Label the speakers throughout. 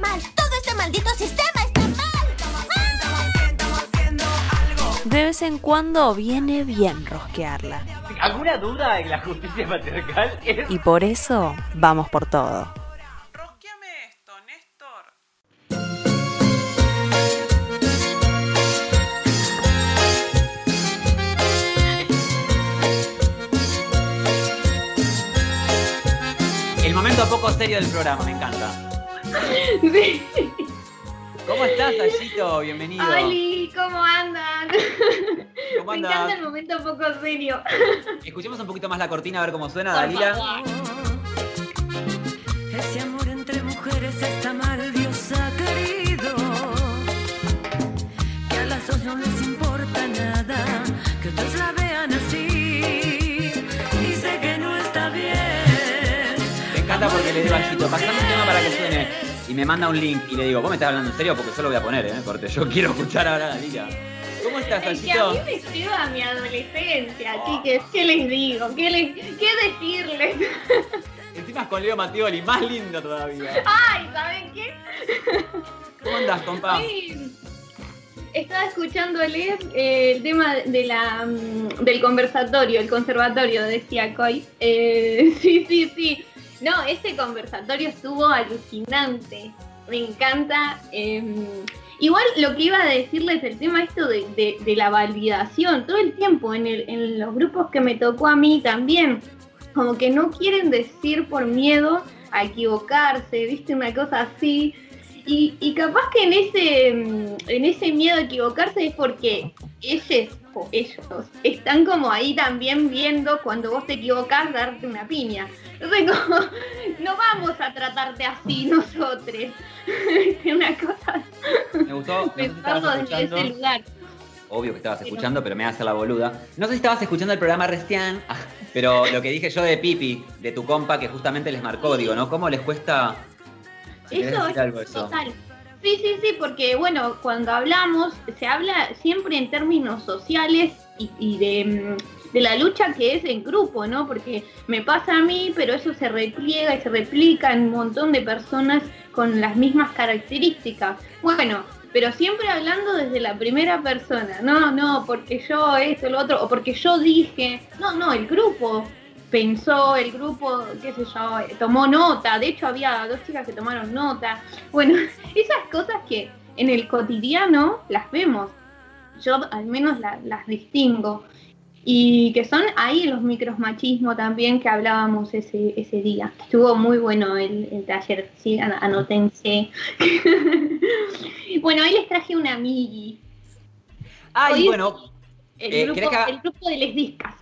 Speaker 1: mal. Todo este maldito sistema está mal.
Speaker 2: De vez en cuando viene bien rosquearla.
Speaker 3: ¿Alguna duda en la justicia patriarcal? Es-
Speaker 2: Y por eso vamos por todo.
Speaker 4: Rosqueame esto, Néstor.
Speaker 3: El momento poco serio del programa, me encanta.
Speaker 5: Sí.
Speaker 3: ¿Cómo estás, Ayito? Bienvenido.
Speaker 5: Oli, ¿cómo andan?
Speaker 3: ¿Cómo
Speaker 5: Me encanta
Speaker 3: andas?
Speaker 5: el momento poco serio.
Speaker 3: Escuchemos un poquito más la cortina a ver cómo suena, Dalila.
Speaker 6: Ese amor entre mujeres está mal, Dios ha querido. Que a las dos no les importa nada,
Speaker 3: Le Ayito, pasame un tema para que suene. Y me manda un link y le digo, ¿vos me estás hablando en serio? Porque yo lo voy a poner, ¿eh? Porque yo quiero escuchar ahora a Dalila. ¿Cómo estás,
Speaker 5: Es que a mí me lleva a mi adolescencia,
Speaker 3: Oh.
Speaker 5: chiques. ¿Qué les digo? ¿Qué, les, qué decirles?
Speaker 3: Encima es con Leo Mattioli, más lindo todavía.
Speaker 5: Ay, ¿saben qué?
Speaker 3: ¿Cómo andás, compa?
Speaker 5: Estaba escuchándoles eh, el tema de la, mm, del conversatorio, el conservatorio, decía Coy. Eh, sí, sí, sí. No, ese conversatorio estuvo alucinante. Me encanta. eh, igual lo que iba a decirles, el tema esto de, de- la validación, todo el tiempo en, el- en los grupos que me tocó a mí también, como que no quieren decir por miedo a equivocarse, viste, una cosa así. Y, y capaz que en ese, mm, en ese miedo a equivocarse es porque ellos ellos están como ahí también viendo cuando vos te equivocás darte una piña. Entonces como, no vamos a tratarte así nosotros. Es una cosa
Speaker 3: Me gustó. No
Speaker 5: desde ese lugar.
Speaker 3: Obvio que estabas escuchando, pero me hace la boluda. No sé si estabas escuchando el programa recién, ah, pero lo que dije yo de Pipi, de tu compa, que justamente les marcó, digo, ¿no? ¿Cómo les cuesta si
Speaker 5: Eso es
Speaker 3: algo eso?
Speaker 5: total. Sí, sí, sí, porque bueno, cuando hablamos, se habla siempre en términos sociales y, de, mm, de la lucha que es en grupo, ¿no? Porque me pasa a mí, pero eso se repliega y se replica en un montón de personas con las mismas características. Bueno, pero siempre hablando desde la primera persona, no, no, porque yo esto, lo otro, o porque yo dije, no, no, el grupo pensó, el grupo, qué sé yo, tomó nota, de hecho había dos chicas que tomaron nota. Bueno, esas cosas que en el cotidiano las vemos, yo al menos la- las distingo. Y que son ahí los micromachismos también que hablábamos ese, ese día. Estuvo muy bueno el, el taller, sí, an- anótense. bueno, ahí les traje una amigui.
Speaker 3: Ay,
Speaker 5: Hoy-
Speaker 3: bueno,
Speaker 5: El,
Speaker 3: Eh,
Speaker 5: grupo,
Speaker 3: ¿querés que haga-
Speaker 5: el grupo de les discas.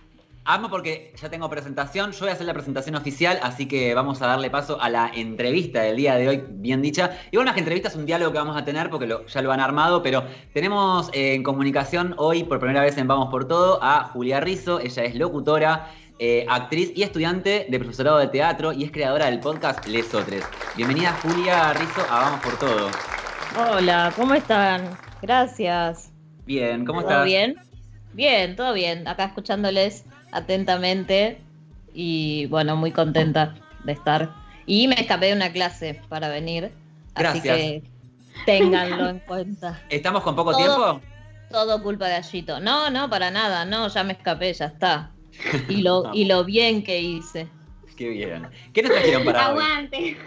Speaker 3: Amo porque ya tengo presentación. Yo voy a hacer la presentación oficial, así que vamos a darle paso a la entrevista del día de hoy, bien dicha. Igual más que entrevista es un diálogo que vamos a tener porque lo- ya lo han armado, pero tenemos eh, en comunicación hoy, por primera vez en Vamos por Todo, a Julia Rizzo. Ella es locutora. eh, actriz y estudiante de profesorado de teatro y es creadora del podcast Lesotres. Bienvenida Julia Rizzo a Vamos por Todo.
Speaker 7: Hola, ¿cómo están? Gracias.
Speaker 3: Bien, ¿cómo
Speaker 7: ¿Todo
Speaker 3: estás?
Speaker 7: bien? Bien, todo bien. Acá escuchándoles atentamente y bueno, muy contenta de estar. Y me escapé de una clase para venir. Así que ténganlo en cuenta.
Speaker 3: ¿Estamos con poco
Speaker 7: Todo-
Speaker 3: tiempo?
Speaker 7: Todo culpa de Allito. No, no, para nada. No, ya me escapé, ya está. Y lo, y lo bien que hice.
Speaker 3: Qué bien. ¿Qué nos trajeron para hoy?
Speaker 5: Aguante.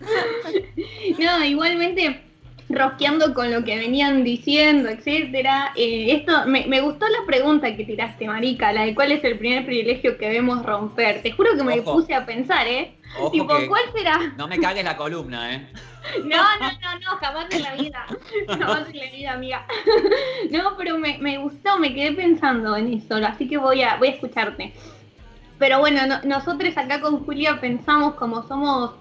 Speaker 5: no, igualmente rosqueando con lo que venían diciendo, etcétera. eh, esto me, me gustó la pregunta que tiraste, Marica, la de cuál es el primer privilegio que vemos romper. Te juro que me
Speaker 3: Ojo.
Speaker 5: puse a pensar, ¿eh?
Speaker 3: Ojo
Speaker 5: tipo,
Speaker 3: que
Speaker 5: ¿cuál será?
Speaker 3: no me cagues la columna, ¿eh?
Speaker 5: No, no, no, no, jamás en la vida. Jamás en la vida, amiga. No, pero me, me gustó, me quedé pensando en eso, así que voy a, voy a escucharte. Pero bueno, no- nosotros acá con Julia pensamos como somos,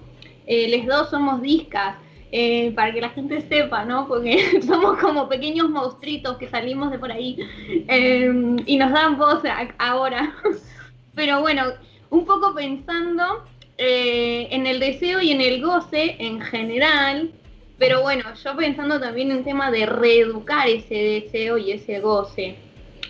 Speaker 5: eh, les dos somos discas, eh, para que la gente sepa, ¿no? Porque somos como pequeños monstruitos que salimos de por ahí eh, y nos dan voz ahora. Pero bueno, un poco pensando eh, en el deseo y en el goce en general, pero bueno, yo pensando también en tema de reeducar ese deseo y ese goce,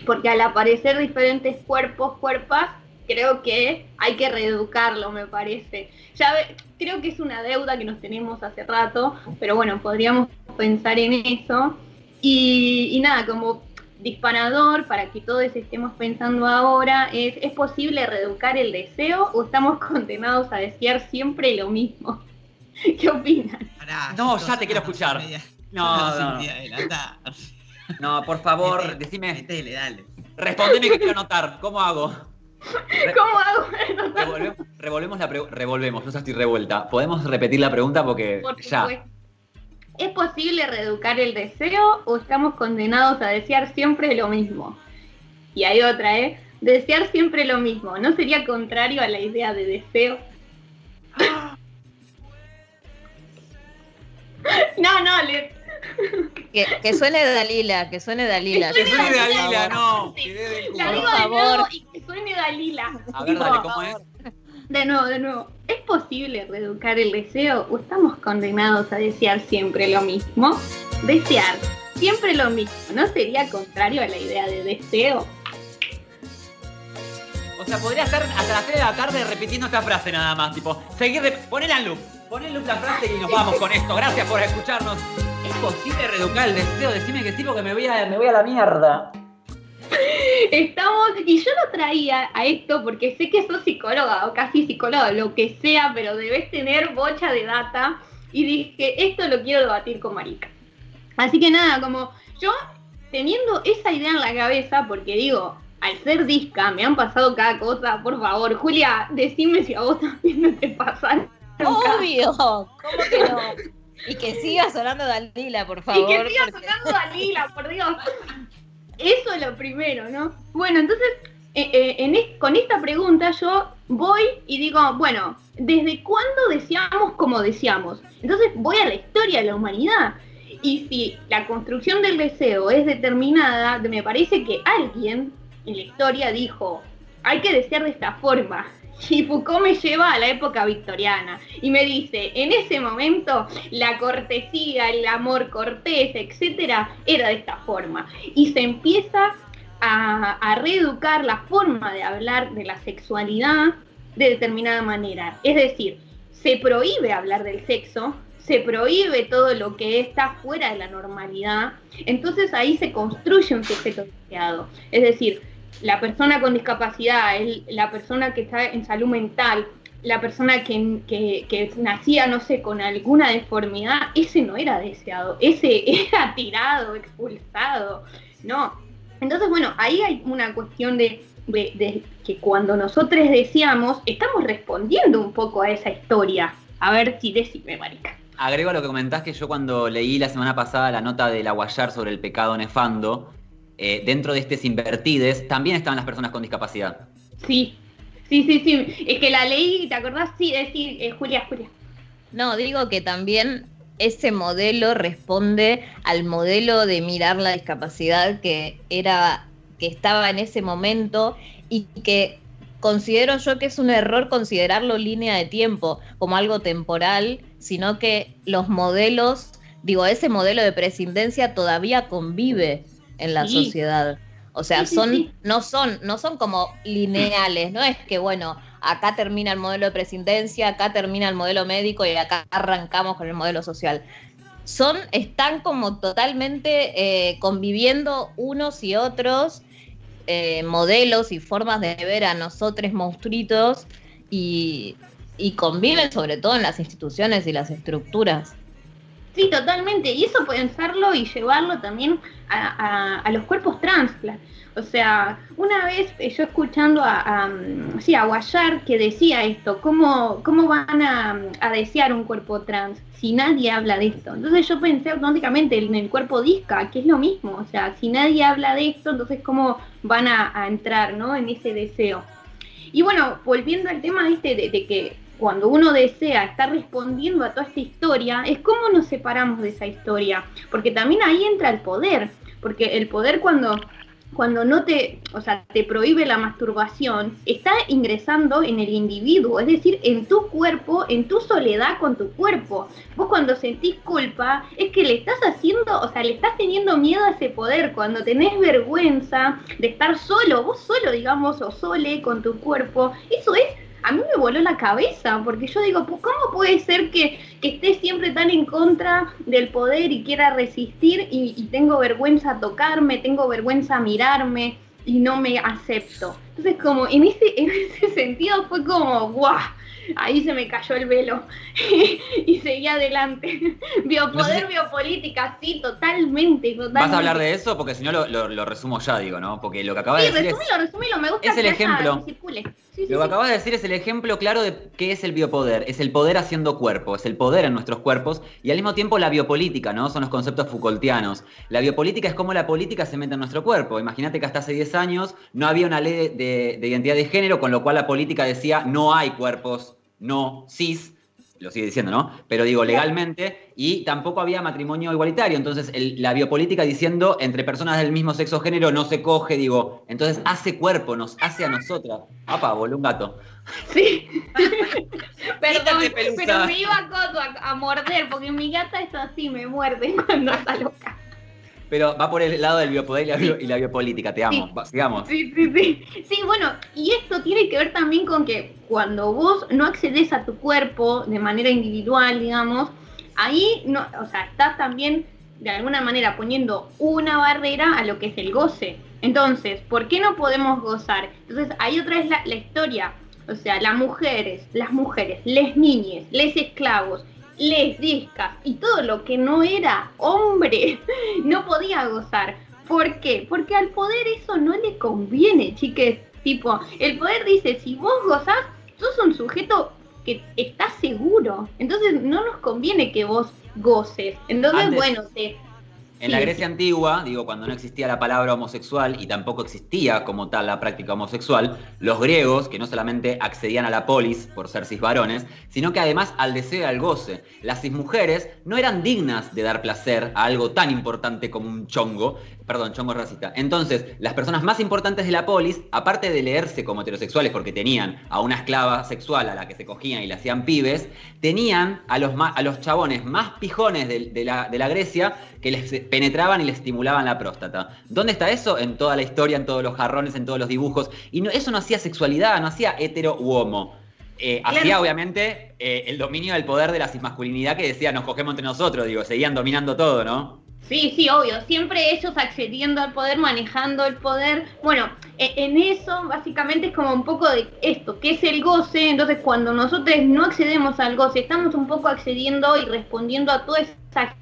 Speaker 5: porque al aparecer diferentes cuerpos, cuerpas, creo que hay que reeducarlo, me parece. Ya ve- creo que es una deuda que nos tenemos hace rato, pero bueno, podríamos pensar en eso. Y, y nada, como disparador para que todos estemos pensando ahora es, ¿es posible reeducar el deseo o estamos condenados a desear siempre lo mismo? ¿Qué opinan?
Speaker 8: Pará,
Speaker 3: No, ya te quiero escuchar. No, no, no. No, por favor, decime,
Speaker 8: dale.
Speaker 3: respondeme que quiero anotar. ¿Cómo hago?
Speaker 5: ¿Cómo hago
Speaker 3: revolvemos, revolvemos la revolvemos, ya estoy revuelta. ¿Podemos repetir la pregunta? Porque
Speaker 5: Por
Speaker 3: ya.
Speaker 5: ¿Es posible reeducar el deseo o estamos condenados a desear siempre lo mismo? Y hay otra, ¿eh? Desear siempre lo mismo. ¿No sería contrario a la idea de deseo? No, no, le...
Speaker 7: Que, que suene Dalila, que suene Dalila.
Speaker 5: Que
Speaker 3: Que
Speaker 5: suene Dalila,
Speaker 3: no.
Speaker 5: la digo
Speaker 7: Por
Speaker 5: de nuevo
Speaker 7: favor.
Speaker 5: y que suene Dalila.
Speaker 3: A ver, dale, ¿cómo es?
Speaker 5: De nuevo, de nuevo. ¿Es posible reeducar el deseo o estamos condenados a desear siempre lo mismo? Desear siempre lo mismo, ¿no sería contrario a la idea de deseo?
Speaker 3: O sea, podría estar hasta las 3 de la tarde repitiendo esta frase nada más. Tipo, seguir de. Ponela en loop. Pon en loop la frase y nos vamos con esto. Gracias por escucharnos. ¿Es posible reeducar el deseo? Decime que sí, porque me voy a, me voy a la mierda.
Speaker 5: Estamos, y yo lo traía a esto porque sé que sos psicóloga o casi psicóloga, lo que sea, pero debes tener bocha de data. Y dije, esto lo quiero debatir con Marica. Así que nada, como yo teniendo esa idea en la cabeza, porque digo, al ser disca me han pasado cada cosa, por favor, Julia, decime si a vos también no te pasan.
Speaker 7: Obvio, ¿cómo que no? Y que siga sonando Dalila, por
Speaker 5: Y
Speaker 7: favor.
Speaker 5: que siga
Speaker 7: porque-
Speaker 5: sonando Dalila, por Dios. Eso es lo primero, ¿no? Bueno, entonces, eh, eh, en es- con esta pregunta yo voy y digo, bueno, ¿desde cuándo deseamos como deseamos? Entonces voy a la historia de la humanidad. Y si la construcción del deseo es determinada, me parece que alguien en la historia dijo, hay que desear de esta forma. Y Foucault me lleva a la época victoriana y me dice, en ese momento la cortesía, el amor cortés, etcétera, era de esta forma. Y se empieza a, a reeducar la forma de hablar de la sexualidad de determinada manera. Es decir, se prohíbe hablar del sexo, se prohíbe todo lo que está fuera de la normalidad, entonces ahí se construye un sujeto deseado. Es decir, la persona con discapacidad, la persona que está en salud mental, la persona que, que- que nacía, no sé, con alguna deformidad, ese no era deseado, ese era tirado, expulsado, no. Entonces, bueno, ahí hay una cuestión de, que cuando nosotros deseamos, estamos respondiendo un poco a esa historia. A ver si decime, marica.
Speaker 3: Agrego a lo que comentás que yo cuando leí la semana pasada la nota de la sobre el pecado nefando, eh, dentro de este Invertides también estaban las personas con discapacidad.
Speaker 5: Sí, sí, sí, sí. Es que la leí, ¿te acordás? Sí, decir, eh, Julia, Julia.
Speaker 7: No, digo que también ese modelo responde al modelo de mirar la discapacidad que era que estaba en ese momento y que considero yo que es un error considerarlo línea de tiempo como algo temporal, sino que los modelos, digo, ese modelo de prescindencia todavía convive en la
Speaker 5: Sí.
Speaker 7: sociedad. O sea,
Speaker 5: Sí,
Speaker 7: son,
Speaker 5: sí.
Speaker 7: no son, no son como lineales, no es que bueno, acá termina el modelo de prescindencia, acá termina el modelo médico y acá arrancamos con el modelo social. Son, están como totalmente eh, conviviendo unos y otros eh, modelos y formas de ver a nosotros monstruitos y, y conviven sobre todo en las instituciones y las estructuras.
Speaker 5: Sí, totalmente. Y eso pensarlo y llevarlo también a, los cuerpos trans. O sea, una vez eh, yo escuchando a, a, mm, sí, a Guayar que decía esto, ¿cómo, cómo van a, a desear un cuerpo trans si nadie habla de esto? Entonces yo pensé automáticamente en el cuerpo disca, que es lo mismo. O sea, si nadie habla de esto, entonces ¿cómo van a, entrar ¿no? en ese deseo? Y bueno, volviendo al tema este de que cuando uno desea estar respondiendo a toda esta historia, es cómo nos separamos de esa historia. Porque también ahí entra el poder. Porque el poder cuando cuando no te, o sea, te prohíbe la masturbación, está ingresando en el individuo, es decir, en tu cuerpo, en tu soledad con tu cuerpo. Vos cuando sentís culpa, es que le estás haciendo, o sea, le estás teniendo miedo a ese poder, cuando tenés vergüenza de estar solo, vos solo, digamos, o sole con tu cuerpo, eso es a mí me voló la cabeza, porque yo digo, "Pues, ¿cómo puede ser que, que esté siempre tan en contra del poder y quiera resistir y, y tengo vergüenza a tocarme, tengo vergüenza a mirarme y no me acepto? Entonces, como en ese, en ese sentido fue como, ¡guau! Ahí se me cayó el velo y seguí adelante. Biopoder,
Speaker 3: No sé si-
Speaker 5: biopolítica, sí, totalmente, totalmente.
Speaker 3: Vas a hablar de eso porque si no lo, lo- lo resumo ya, digo, ¿no? Porque lo que acabas
Speaker 5: Sí,
Speaker 3: de decir es,
Speaker 5: resumilo, resumilo, me gusta
Speaker 3: es el
Speaker 5: que
Speaker 3: ejemplo.
Speaker 5: que circule. Sí,
Speaker 3: Lo que acabas de decir es el ejemplo claro de qué es el biopoder. Es el poder haciendo cuerpo, es el poder en nuestros cuerpos y al mismo tiempo la biopolítica, ¿no? Son los conceptos Foucaultianos. La biopolítica es cómo la política se mete en nuestro cuerpo. Imagínate que hasta hace 10 años no había una ley de, de- de identidad de género, con lo cual la política decía no hay cuerpos no cis. Lo sigue diciendo, ¿no? Pero digo, legalmente, y tampoco había matrimonio igualitario. Entonces, el- la biopolítica diciendo entre personas del mismo sexo género no se coge, digo, entonces hace cuerpo, nos hace a nosotras. Apa, voló un gato.
Speaker 5: Sí. Perdón, pero me iba a, a, a morder, porque mi gata es así, me muerde cuando está loca.
Speaker 3: Pero va por el lado del biopoder y la, bio- y la biopolítica, te amo.
Speaker 5: Sí.
Speaker 3: Va, sigamos.
Speaker 5: Sí, sí, sí. Sí, bueno, y esto tiene que ver también con que cuando vos no accedes a tu cuerpo de manera individual, digamos, ahí no, o sea, estás también de alguna manera poniendo una barrera a lo que es el goce. Entonces, ¿por qué no podemos gozar? Entonces, ahí otra vez la, la historia. O sea, las mujeres, las mujeres, les niñes, les esclavos, les discas y todo lo que no era hombre no podía gozar. ¿Por qué? Porque al poder eso no le conviene, chiques. Tipo, el poder dice, si vos gozás, sos un sujeto que está seguro. Entonces no nos conviene que vos goces. Entonces,
Speaker 3: Antes-
Speaker 5: bueno, te...
Speaker 3: En la
Speaker 5: Sí,
Speaker 3: Grecia antigua, digo, cuando no existía la palabra homosexual y tampoco existía como tal la práctica homosexual, los griegos, que no solamente accedían a la polis por ser cisvarones, sino que además al deseo y al goce. Las cismujeres no eran dignas de dar placer a algo tan importante como un chongo, perdón, chongo racista. Entonces, las personas más importantes de la polis, aparte de leerse como heterosexuales porque tenían a una esclava sexual a la que se cogían y le hacían pibes, tenían a los, a los chabones más pijones de, de la, de la Grecia que les penetraban y les estimulaban la próstata. ¿Dónde está eso? En toda la historia, en todos los jarrones, en todos los dibujos. Y no- eso no hacía sexualidad, no hacía hetero u homo. Eh,
Speaker 5: Claro.
Speaker 3: Hacía, obviamente, eh, el dominio del poder de la cismasculinidad que decía, nos cogemos entre nosotros, digo, seguían dominando todo, ¿no?
Speaker 5: Sí, sí, obvio. Siempre ellos accediendo al poder, manejando el poder. Bueno, e- en eso básicamente es como un poco de esto, que es el goce. Entonces, cuando nosotros no accedemos al goce, estamos un poco accediendo y respondiendo a toda esa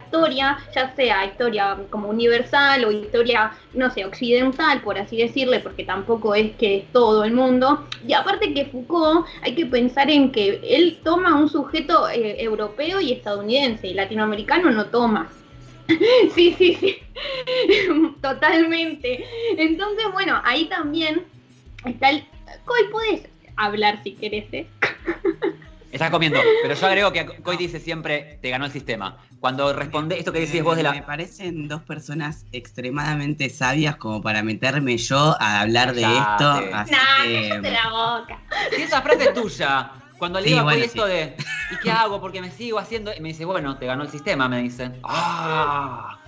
Speaker 5: historia, ya sea historia como universal o historia, no sé, occidental, por así decirle, porque tampoco es que es todo el mundo. Y aparte que Foucault, hay que pensar en que él toma un sujeto eh, europeo y estadounidense, y latinoamericano no toma. Sí, sí, sí. Totalmente. Entonces, bueno, ahí también está el. Coy, puedes hablar si querés, ¿eh?
Speaker 3: Estás comiendo, pero yo agrego que Coy dice siempre, te ganó el sistema. Cuando responde esto que decís vos de
Speaker 8: Me
Speaker 3: la...
Speaker 8: parecen dos personas extremadamente sabias como para meterme yo a hablar de esto. Así
Speaker 5: Nah,
Speaker 8: que,
Speaker 5: la boca.
Speaker 3: Si esa frase es tuya, cuando le
Speaker 8: Sí,
Speaker 3: digo a Coy
Speaker 8: bueno,
Speaker 3: esto de, ¿y qué hago? Porque me sigo haciendo... Y me dice, bueno, te ganó el sistema, me dice. ¡Ah!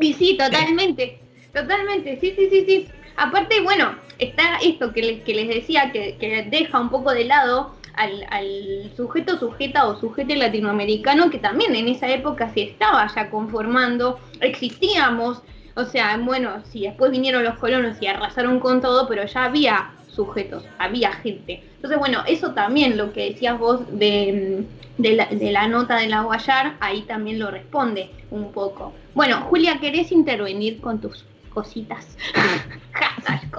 Speaker 5: Y sí, totalmente. Totalmente, sí, sí, sí, sí. Aparte, bueno, está esto que les, que les decía, que, que deja un poco de lado al, al sujeto, sujeta o sujete latinoamericano, que también en esa época se estaba ya conformando, existíamos, o sea, bueno, sí, después vinieron los colonos y arrasaron con todo, pero ya había sujetos, había gente. Entonces, bueno, eso también lo que decías vos de, de, la, de la nota de la Guayar, ahí también lo responde un poco. Bueno, Julia, ¿querés intervenir con tus cositas?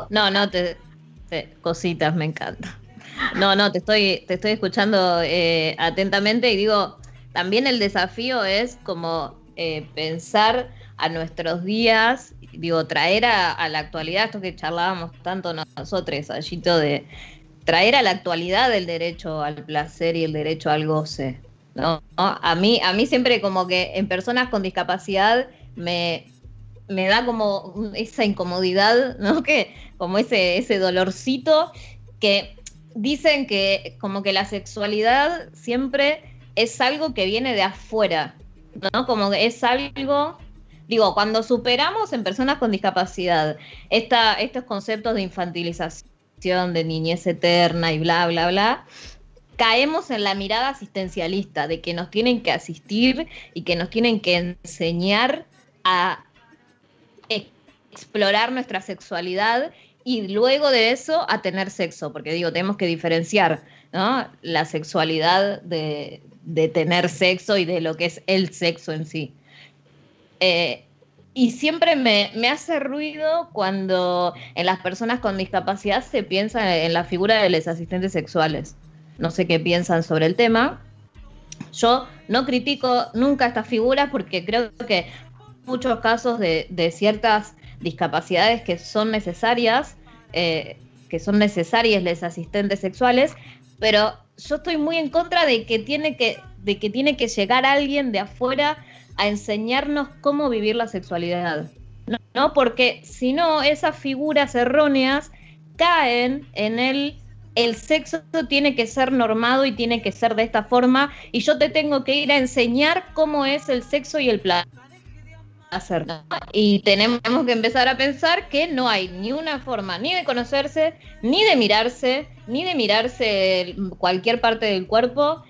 Speaker 7: No, no, te, te- cositas, me encanta. No, no, te estoy, te estoy escuchando eh, atentamente y digo, también el desafío es como eh, pensar a nuestros días, digo, traer a, a la actualidad, esto que charlábamos tanto nosotros, Allito, de traer a la actualidad el derecho al placer y el derecho al goce. ¿no? A mí, a mí siempre como que en personas con discapacidad me, me da como esa incomodidad, ¿no? Que como ese, ese dolorcito que dicen que como que la sexualidad siempre es algo que viene de afuera, ¿no? Como que es algo, digo, cuando superamos en personas con discapacidad esta, estos conceptos de infantilización, de niñez eterna y bla, bla, bla, caemos en la mirada asistencialista de que nos tienen que asistir y que nos tienen que enseñar a explorar nuestra sexualidad y luego de eso a tener sexo, porque digo, tenemos que diferenciar ¿no? la sexualidad de, de, tener sexo y de lo que es el sexo en sí. Eh, y siempre me, me, hace ruido cuando en las personas con discapacidad se piensa en la figura de los asistentes sexuales. No sé qué piensan sobre el tema. Yo no critico nunca estas figuras porque creo que muchos casos de, de ciertas discapacidades que son necesarias, eh, que son necesarias les asistentes sexuales, pero yo estoy muy en contra de que tiene que, de que, tiene que llegar alguien de afuera a enseñarnos cómo vivir la sexualidad. ¿no? ¿no? Porque si no, esas figuras erróneas caen en el el sexo tiene que ser normado y tiene que ser de esta forma y yo te tengo que ir a enseñar cómo es el sexo y el placer. Y tenemos que empezar a pensar que no hay ni una forma ni de conocerse, ni de mirarse, ni de mirarse cualquier parte del cuerpo,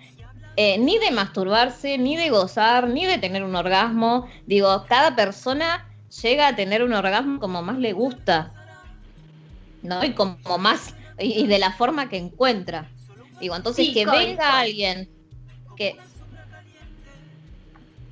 Speaker 7: eh, ni de masturbarse, ni de gozar, ni de tener un orgasmo. Digo, cada persona llega a tener un orgasmo como más le gusta, ¿no? Y como más y, de la forma que encuentra. Digo, entonces
Speaker 5: Sí,
Speaker 7: que venga alguien que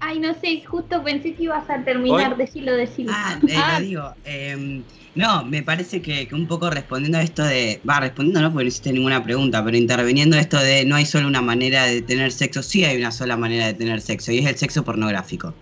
Speaker 5: Ay, no sé, justo pensé que ibas a terminar,
Speaker 3: Hoy-
Speaker 5: decirlo, decirlo.
Speaker 8: Ah, eh,
Speaker 7: Ah.
Speaker 8: lo digo. eh, no, me parece que, que un poco respondiendo a esto de. Va, respondiendo no, porque no hiciste ninguna pregunta, pero interviniendo a esto de no hay solo una manera de tener sexo, sí hay una sola manera de tener sexo, y es el sexo pornográfico.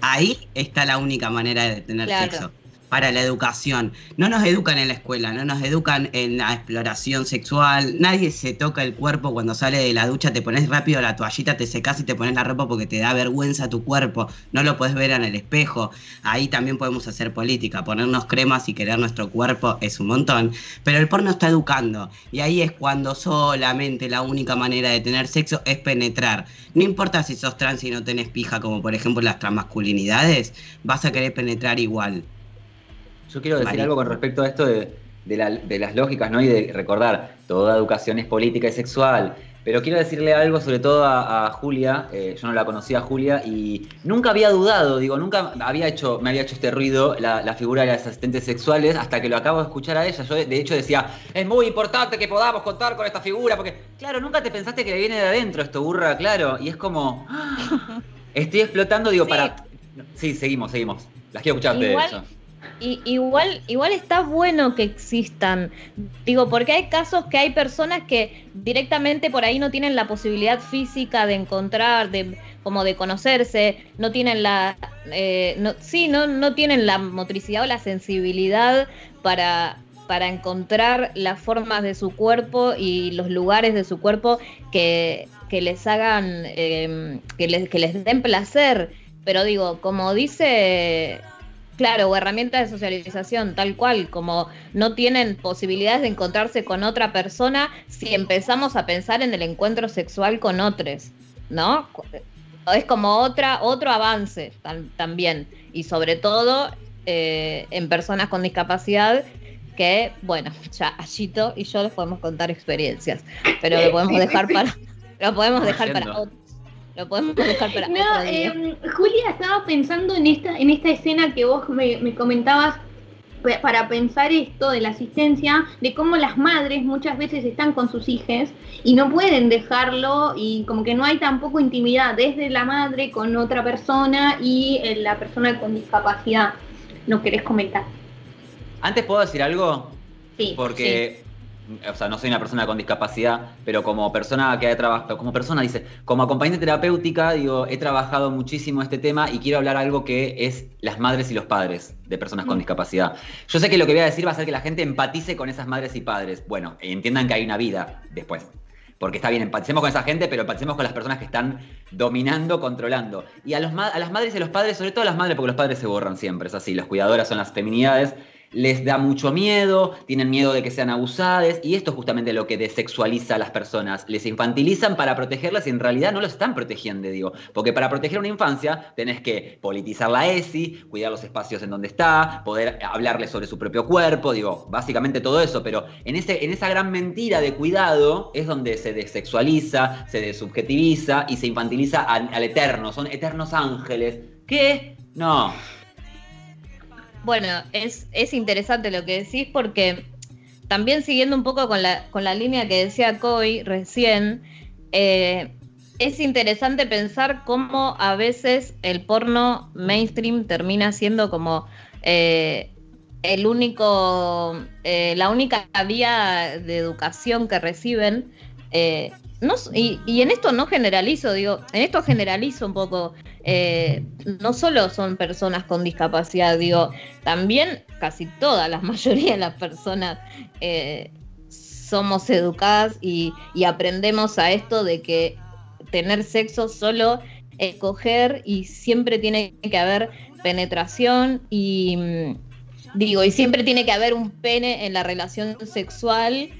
Speaker 8: Ahí está la única manera de tener
Speaker 7: Claro.
Speaker 8: sexo. Para la educación. No nos educan en la escuela, no nos educan en la exploración sexual. Nadie se toca el cuerpo cuando sale de la ducha, te pones rápido la toallita, te secas y te pones la ropa porque te da vergüenza tu cuerpo. No lo puedes ver en el espejo. Ahí también podemos hacer política. Ponernos cremas y querer nuestro cuerpo es un montón. Pero el porno está educando. Y ahí es cuando solamente la única manera de tener sexo es penetrar. No importa si sos trans y no tenés pija, como por ejemplo las transmasculinidades, vas a querer penetrar igual.
Speaker 3: Yo quiero decir algo con respecto a esto de, de la- de las lógicas, ¿no? Y de recordar, toda educación es política y sexual. Pero quiero decirle algo sobre todo a, a Julia, eh, yo no la conocía a Julia y nunca había dudado, digo, nunca había hecho, me había hecho este ruido la, la figura de las asistentes sexuales hasta que lo acabo de escuchar a ella. Yo de, de hecho decía, es muy importante que podamos contar con esta figura, porque claro, nunca te pensaste que le viene de adentro esto, burra, claro, y es como, ¡ah! estoy explotando, digo,
Speaker 7: Sí.
Speaker 3: para... Sí, seguimos, seguimos. Las quiero escuchar.
Speaker 7: Igual-
Speaker 3: yo.
Speaker 7: Y, igual, igual está bueno que existan. Digo, porque hay casos que hay personas que directamente por ahí no tienen la posibilidad física de encontrar, de como de conocerse, no tienen la, eh, no, sí, no, no tienen la motricidad o la sensibilidad para, para encontrar las formas de su cuerpo y los lugares de su cuerpo que, que les hagan, eh, que, les, que les den placer. Pero digo, como dice Claro, o herramientas de socialización, tal cual, como no tienen posibilidades de encontrarse con otra persona si empezamos a pensar en el encuentro sexual con otros, ¿no? Es como otra, otro avance tam- también, y sobre todo eh, en personas con discapacidad que, bueno, ya Allito y yo les podemos contar experiencias, pero lo podemos dejar para, lo podemos dejar para otro, lo podemos dejar para
Speaker 5: No,
Speaker 7: otro día.
Speaker 5: eh, Julia, estaba pensando en esta, en esta escena que vos me, me comentabas para pensar esto de la asistencia, de cómo las madres muchas veces están con sus hijos y no pueden dejarlo y como que no hay tampoco intimidad desde la madre con otra persona y eh, la persona con discapacidad. ¿No querés comentar?
Speaker 3: Antes puedo decir algo,
Speaker 5: Sí.
Speaker 3: porque, o sea, no soy una persona con discapacidad, pero como persona que ha trabajado, como persona, dice, como acompañante terapéutica, digo, he trabajado muchísimo este tema y quiero hablar algo que es las madres y los padres de personas con
Speaker 5: Mm.
Speaker 3: discapacidad. Yo sé que lo que voy a decir va a hacer que la gente empatice con esas madres y padres. Bueno, entiendan que hay una vida después. Porque está bien, empaticemos con esa gente, pero empaticemos con las personas que están dominando, controlando. Y a, los, ma- a las madres y a los padres, sobre todo a las madres, porque los padres se borran siempre, es así, las cuidadoras son las feminidades, les da mucho miedo, tienen miedo de que sean abusadas, y esto es justamente lo que desexualiza a las personas. Les infantilizan para protegerlas y en realidad no lo están protegiendo, digo. Porque para proteger una infancia tenés que politizar la ESI, cuidar los espacios en donde está, poder hablarle sobre su propio cuerpo, digo, básicamente todo eso, pero en, ese, en esa gran mentira de cuidado es donde se desexualiza, se desubjetiviza y se infantiliza al, al eterno, son eternos ángeles. ¿Qué? No.
Speaker 7: Bueno, es, es interesante lo que decís porque también siguiendo un poco con la, con la línea que decía Coy recién, eh, es interesante pensar cómo a veces el porno mainstream termina siendo como eh, el único, eh, la única vía de educación que reciben. eh, y, y en esto no generalizo, digo, en esto generalizo un poco. Eh, no solo son personas con discapacidad, digo, también casi todas, la mayoría de las personas eh, somos educadas y, y aprendemos a esto de que tener sexo solo es coger y siempre tiene que haber penetración y mm, digo, y siempre tiene que haber un pene en la relación sexual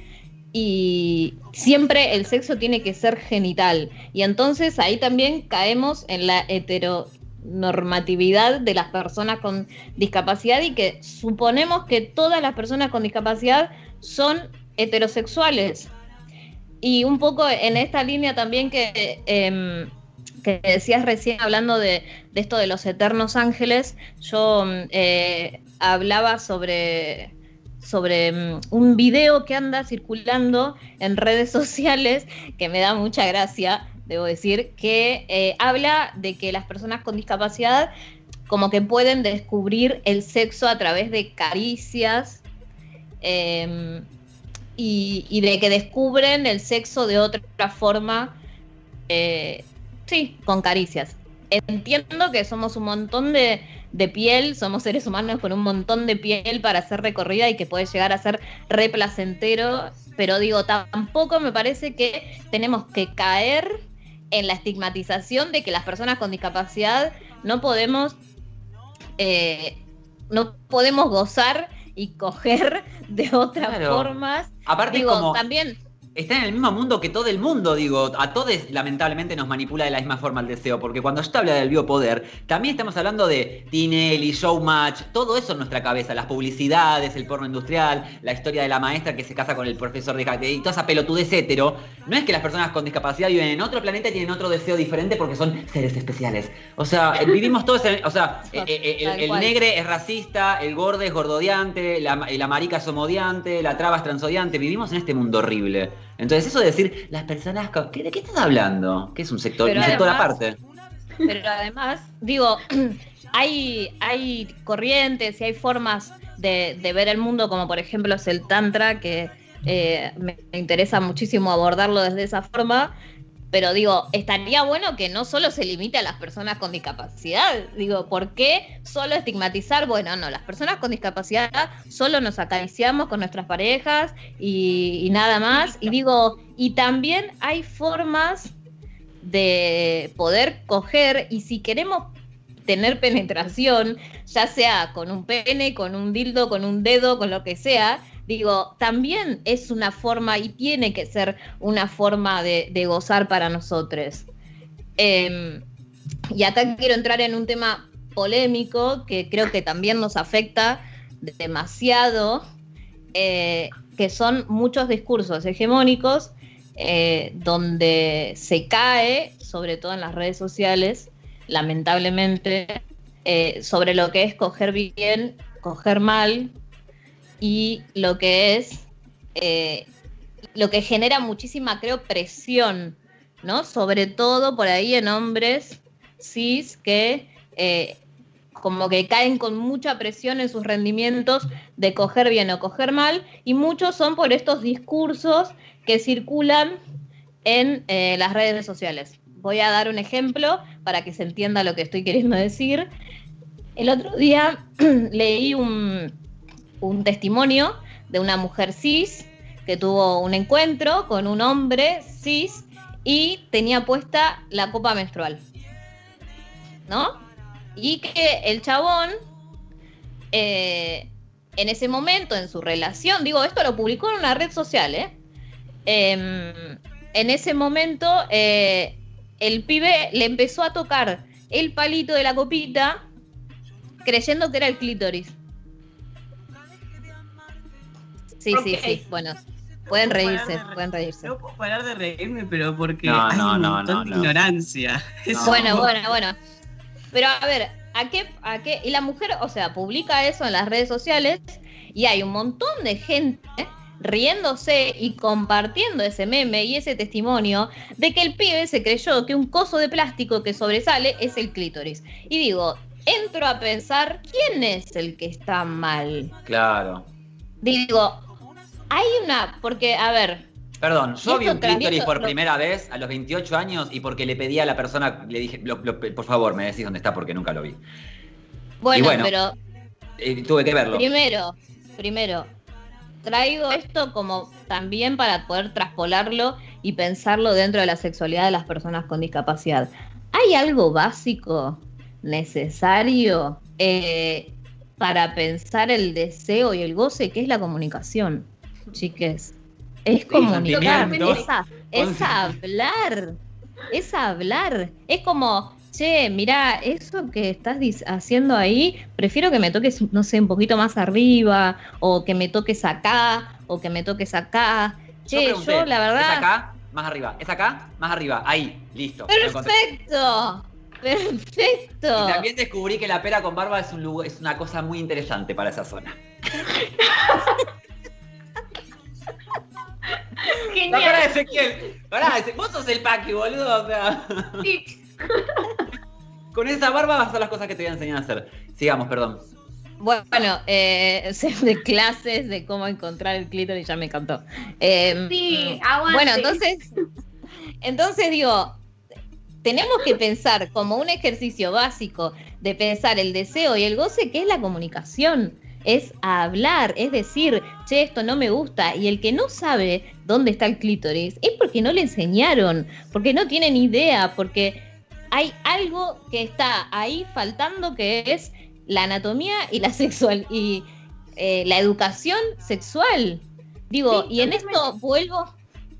Speaker 7: y siempre el sexo tiene que ser genital. Y entonces ahí también caemos en la heteronormatividad de las personas con discapacidad y que suponemos que todas las personas con discapacidad son heterosexuales. Y un poco en esta línea también que, em, que decías recién hablando de, de esto de los eternos ángeles, yo mm, eh, hablaba sobre, sobre mm, un video que anda circulando en redes sociales que me da mucha gracia, debo decir, que eh, habla de que las personas con discapacidad como que pueden descubrir el sexo a través de caricias y, y de que descubren el sexo de otra forma, eh, sí, con caricias. Entiendo que somos un montón de, de piel, somos seres humanos con un montón de piel para ser recorrida y que puede llegar a ser re placentero, pero digo, tampoco me parece que tenemos que caer en la estigmatización de que las personas con discapacidad no podemos eh, no podemos gozar y coger de otras
Speaker 3: Claro.
Speaker 7: formas.
Speaker 3: Aparte
Speaker 7: Digo,
Speaker 3: como...
Speaker 7: también
Speaker 3: Está en el mismo mundo que todo el mundo, digo. A todos lamentablemente nos manipula de la misma forma el deseo, porque cuando yo te habla del biopoder, también estamos hablando de Tinelli, Showmatch, todo eso en nuestra cabeza, las publicidades, el porno industrial, la historia de la maestra que se casa con el profesor de y toda esa pelotudez hetero. No es que las personas con discapacidad viven en otro planeta y tienen otro deseo diferente porque son seres especiales. O sea, eh, vivimos todos en. O sea, eh, eh, el, el negre es racista, el gordo es gordodiante, la, la marica es homodiante, la traba es transodiante. Vivimos en este mundo horrible. Entonces, eso de decir, las personas. con- ¿qué- ¿De qué estás hablando? ¿Qué es un sector,
Speaker 7: Pero
Speaker 3: un sector
Speaker 7: además-
Speaker 3: aparte?
Speaker 7: Pero además, digo, hay, hay corrientes y hay formas de, de ver el mundo, como por ejemplo es el Tantra, que eh, me interesa muchísimo abordarlo desde esa forma. Pero digo, estaría bueno que no solo se limite a las personas con discapacidad. Digo, ¿por qué solo estigmatizar? Bueno, no, las personas con discapacidad solo nos acariciamos con nuestras parejas y, nada más. Y digo, y también hay formas de poder coger y si queremos tener penetración, ya sea con un pene, con un dildo, con un dedo, con lo que sea, digo, también es una forma y tiene que ser una forma de, gozar para nosotros. Eh, y acá quiero entrar en un tema polémico que creo que también nos afecta demasiado, eh, que son muchos discursos hegemónicos eh, donde se cae, sobre todo en las redes sociales, lamentablemente, eh, sobre lo que es coger bien, coger mal y lo que es eh, lo que genera muchísima, creo, presión, ¿no? Sobre todo por ahí en hombres cis que eh, como que caen con mucha presión en sus rendimientos de coger bien o coger mal, y muchos son por estos discursos que circulan en eh, las redes sociales. Voy a dar un ejemplo para que se entienda lo que estoy queriendo decir. El otro día leí un, un testimonio de una mujer cis que tuvo un encuentro con un hombre cis y tenía puesta la copa menstrual. ¿No? Y que el chabón, eh, en ese momento, en su relación, digo, esto lo publicó en una red social, ¿eh? Em, en ese momento, eh, el pibe le empezó a tocar el palito de la copita creyendo que era el clítoris. Sí, sí, sí. Bueno, pueden
Speaker 8: No
Speaker 7: reírse,
Speaker 8: de
Speaker 7: pueden
Speaker 8: re-
Speaker 7: reírse.
Speaker 8: No puedo parar de reírme, pero porque
Speaker 3: No,
Speaker 8: hay
Speaker 3: no,
Speaker 8: un
Speaker 3: no,
Speaker 8: montón
Speaker 3: no,
Speaker 8: de
Speaker 3: no.
Speaker 8: ignorancia.
Speaker 7: Bueno, bueno, bueno. Pero a ver, ¿a qué, ¿a qué? Y la mujer, o sea, publica eso en las redes sociales y hay un montón de gente riéndose y compartiendo ese meme y ese testimonio de que el pibe se creyó que un coso de plástico que sobresale es el clítoris. Y digo, entro a pensar, ¿quién es el que está mal?
Speaker 3: Claro.
Speaker 7: Digo, hay una, porque, a ver,
Speaker 3: Perdón, yo vi un clítoris por
Speaker 7: lo-
Speaker 3: primera vez a los 28 años y porque le pedí a la persona, le dije, lo- lo- por favor, me decís dónde está porque nunca lo vi.
Speaker 7: bueno,
Speaker 3: bueno,
Speaker 7: pero
Speaker 3: Eh, tuve que verlo.
Speaker 7: Primero, primero, traigo esto como también para poder traspolarlo y pensarlo dentro de la sexualidad de las personas con discapacidad. ¿Hay algo básico, necesario, eh, para pensar el deseo y el goce, que es la comunicación, chiques? Es comunicar, es, a- es hablar, es hablar. Es como, che, mira, eso que estás haciendo ahí, prefiero que me toques, no sé, un poquito más arriba, o que me toques acá, o que me toques acá. Che, yo,
Speaker 3: pregunté,
Speaker 7: la verdad...
Speaker 3: ¿Es acá? Más arriba. ¿Es acá? Más arriba. Ahí. Listo.
Speaker 7: Perfecto, perfecto.
Speaker 3: Y también descubrí que la pera con barba es, un lugar, es una cosa muy interesante para esa zona. La cara de
Speaker 5: Genial.
Speaker 3: Ezequiel. Pará, vos sos el Paqui, boludo. O sea,
Speaker 5: Sí.
Speaker 3: con esa barba vas a hacer las cosas que te voy a enseñar a hacer. Sigamos, perdón.
Speaker 7: Bueno, eh, sé de clases de cómo encontrar el clítoris ya me encantó. Eh,
Speaker 5: Sí, aguante.
Speaker 7: Bueno, entonces, entonces digo, tenemos que pensar como un ejercicio básico de pensar el deseo y el goce, que es la comunicación, es hablar, es decir, che, esto no me gusta. Y el que no sabe dónde está el clítoris es porque no le enseñaron, porque no tienen idea, porque hay algo que está ahí faltando que es la anatomía y la sexual y eh, la educación sexual. Digo,
Speaker 5: Sí,
Speaker 7: y en esto vuelvo,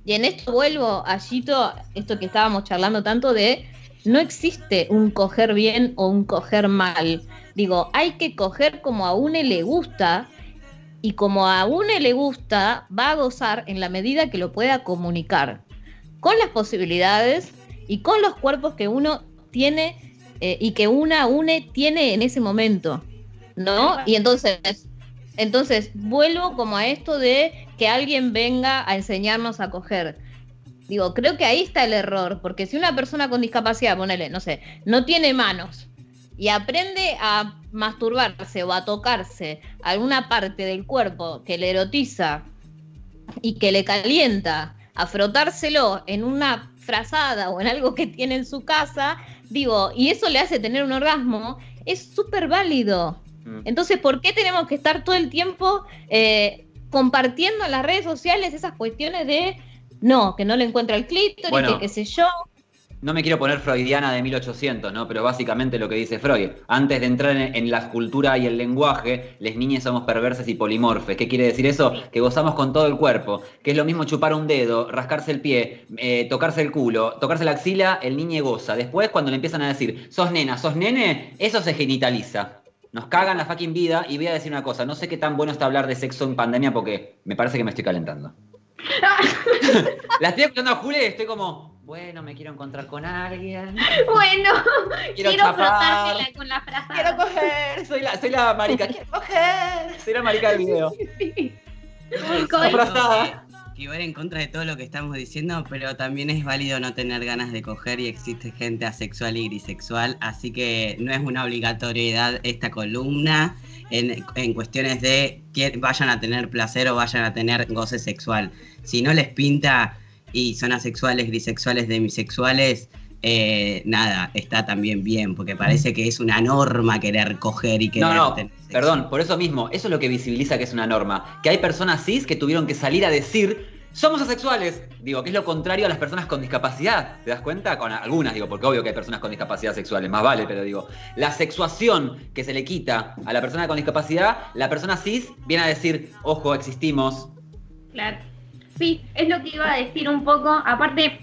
Speaker 7: y en esto vuelvo, Allito, esto que estábamos charlando tanto de no existe un coger bien o un coger mal. Digo, hay que coger como a uno le gusta y como a uno le gusta, va a gozar en la medida que lo pueda comunicar con las posibilidades y con los cuerpos que uno tiene eh, y que una une tiene en ese momento, ¿no? Y entonces, entonces vuelvo como a esto de que alguien venga a enseñarnos a coger. Digo, creo que ahí está el error, porque si una persona con discapacidad, ponele, no sé, no tiene manos y aprende a masturbarse o a tocarse alguna parte del cuerpo que le erotiza y que le calienta, a frotárselo en una frazada o en algo que tiene en su casa, digo, y eso le hace tener un orgasmo, es súper válido.
Speaker 3: Mm.
Speaker 7: Entonces, ¿por qué tenemos que estar todo el tiempo eh, compartiendo en las redes sociales esas cuestiones de no, que no le encuentra el clítoris,
Speaker 3: Bueno.
Speaker 7: que qué sé yo?
Speaker 3: No me quiero poner freudiana de 1800, ¿no? Pero básicamente lo que dice Freud. Antes de entrar en, en la cultura y el lenguaje, las niñas somos perversas y polimorfes. ¿Qué quiere decir eso? Que gozamos con todo el cuerpo. Que es lo mismo chupar un dedo, rascarse el pie, eh, tocarse el culo, tocarse la axila, el niño goza. Después, cuando le empiezan a decir, sos nena, sos nene, eso se genitaliza. Nos cagan la fucking vida y voy a decir una cosa. No sé qué tan bueno está hablar de sexo en pandemia porque me parece que me estoy calentando. la estoy escuchando a Jule y estoy como, bueno, me quiero encontrar con alguien.
Speaker 5: Bueno,
Speaker 3: Quiero,
Speaker 5: quiero,
Speaker 3: chapar.
Speaker 5: con la frazada.
Speaker 3: Quiero coger. Soy la, soy la marica. Quiero coger. Soy la marica del video. Abrazada.
Speaker 8: que va en contra de todo lo que estamos diciendo, pero también es válido no tener ganas de coger y existe gente asexual y grisexual, así que no es una obligatoriedad esta columna en, en cuestiones de que vayan a tener placer o vayan a tener goce sexual. Si no les pinta y son asexuales, grisexuales, demisexuales, eh, nada, está también bien, porque parece que es una norma querer coger y querer
Speaker 3: No, no,
Speaker 8: tener sexo.
Speaker 3: perdón, por eso mismo, eso es lo que visibiliza que es una norma. Que hay personas cis que tuvieron que salir a decir, somos asexuales. Digo, que es lo contrario a las personas con discapacidad. ¿Te das cuenta? Con algunas, digo, porque obvio que hay personas con discapacidad sexuales, más vale, pero digo, la sexuación que se le quita a la persona con discapacidad, la persona cis viene a decir, ojo, existimos.
Speaker 5: Claro. Sí, es lo que iba a decir un poco. Aparte,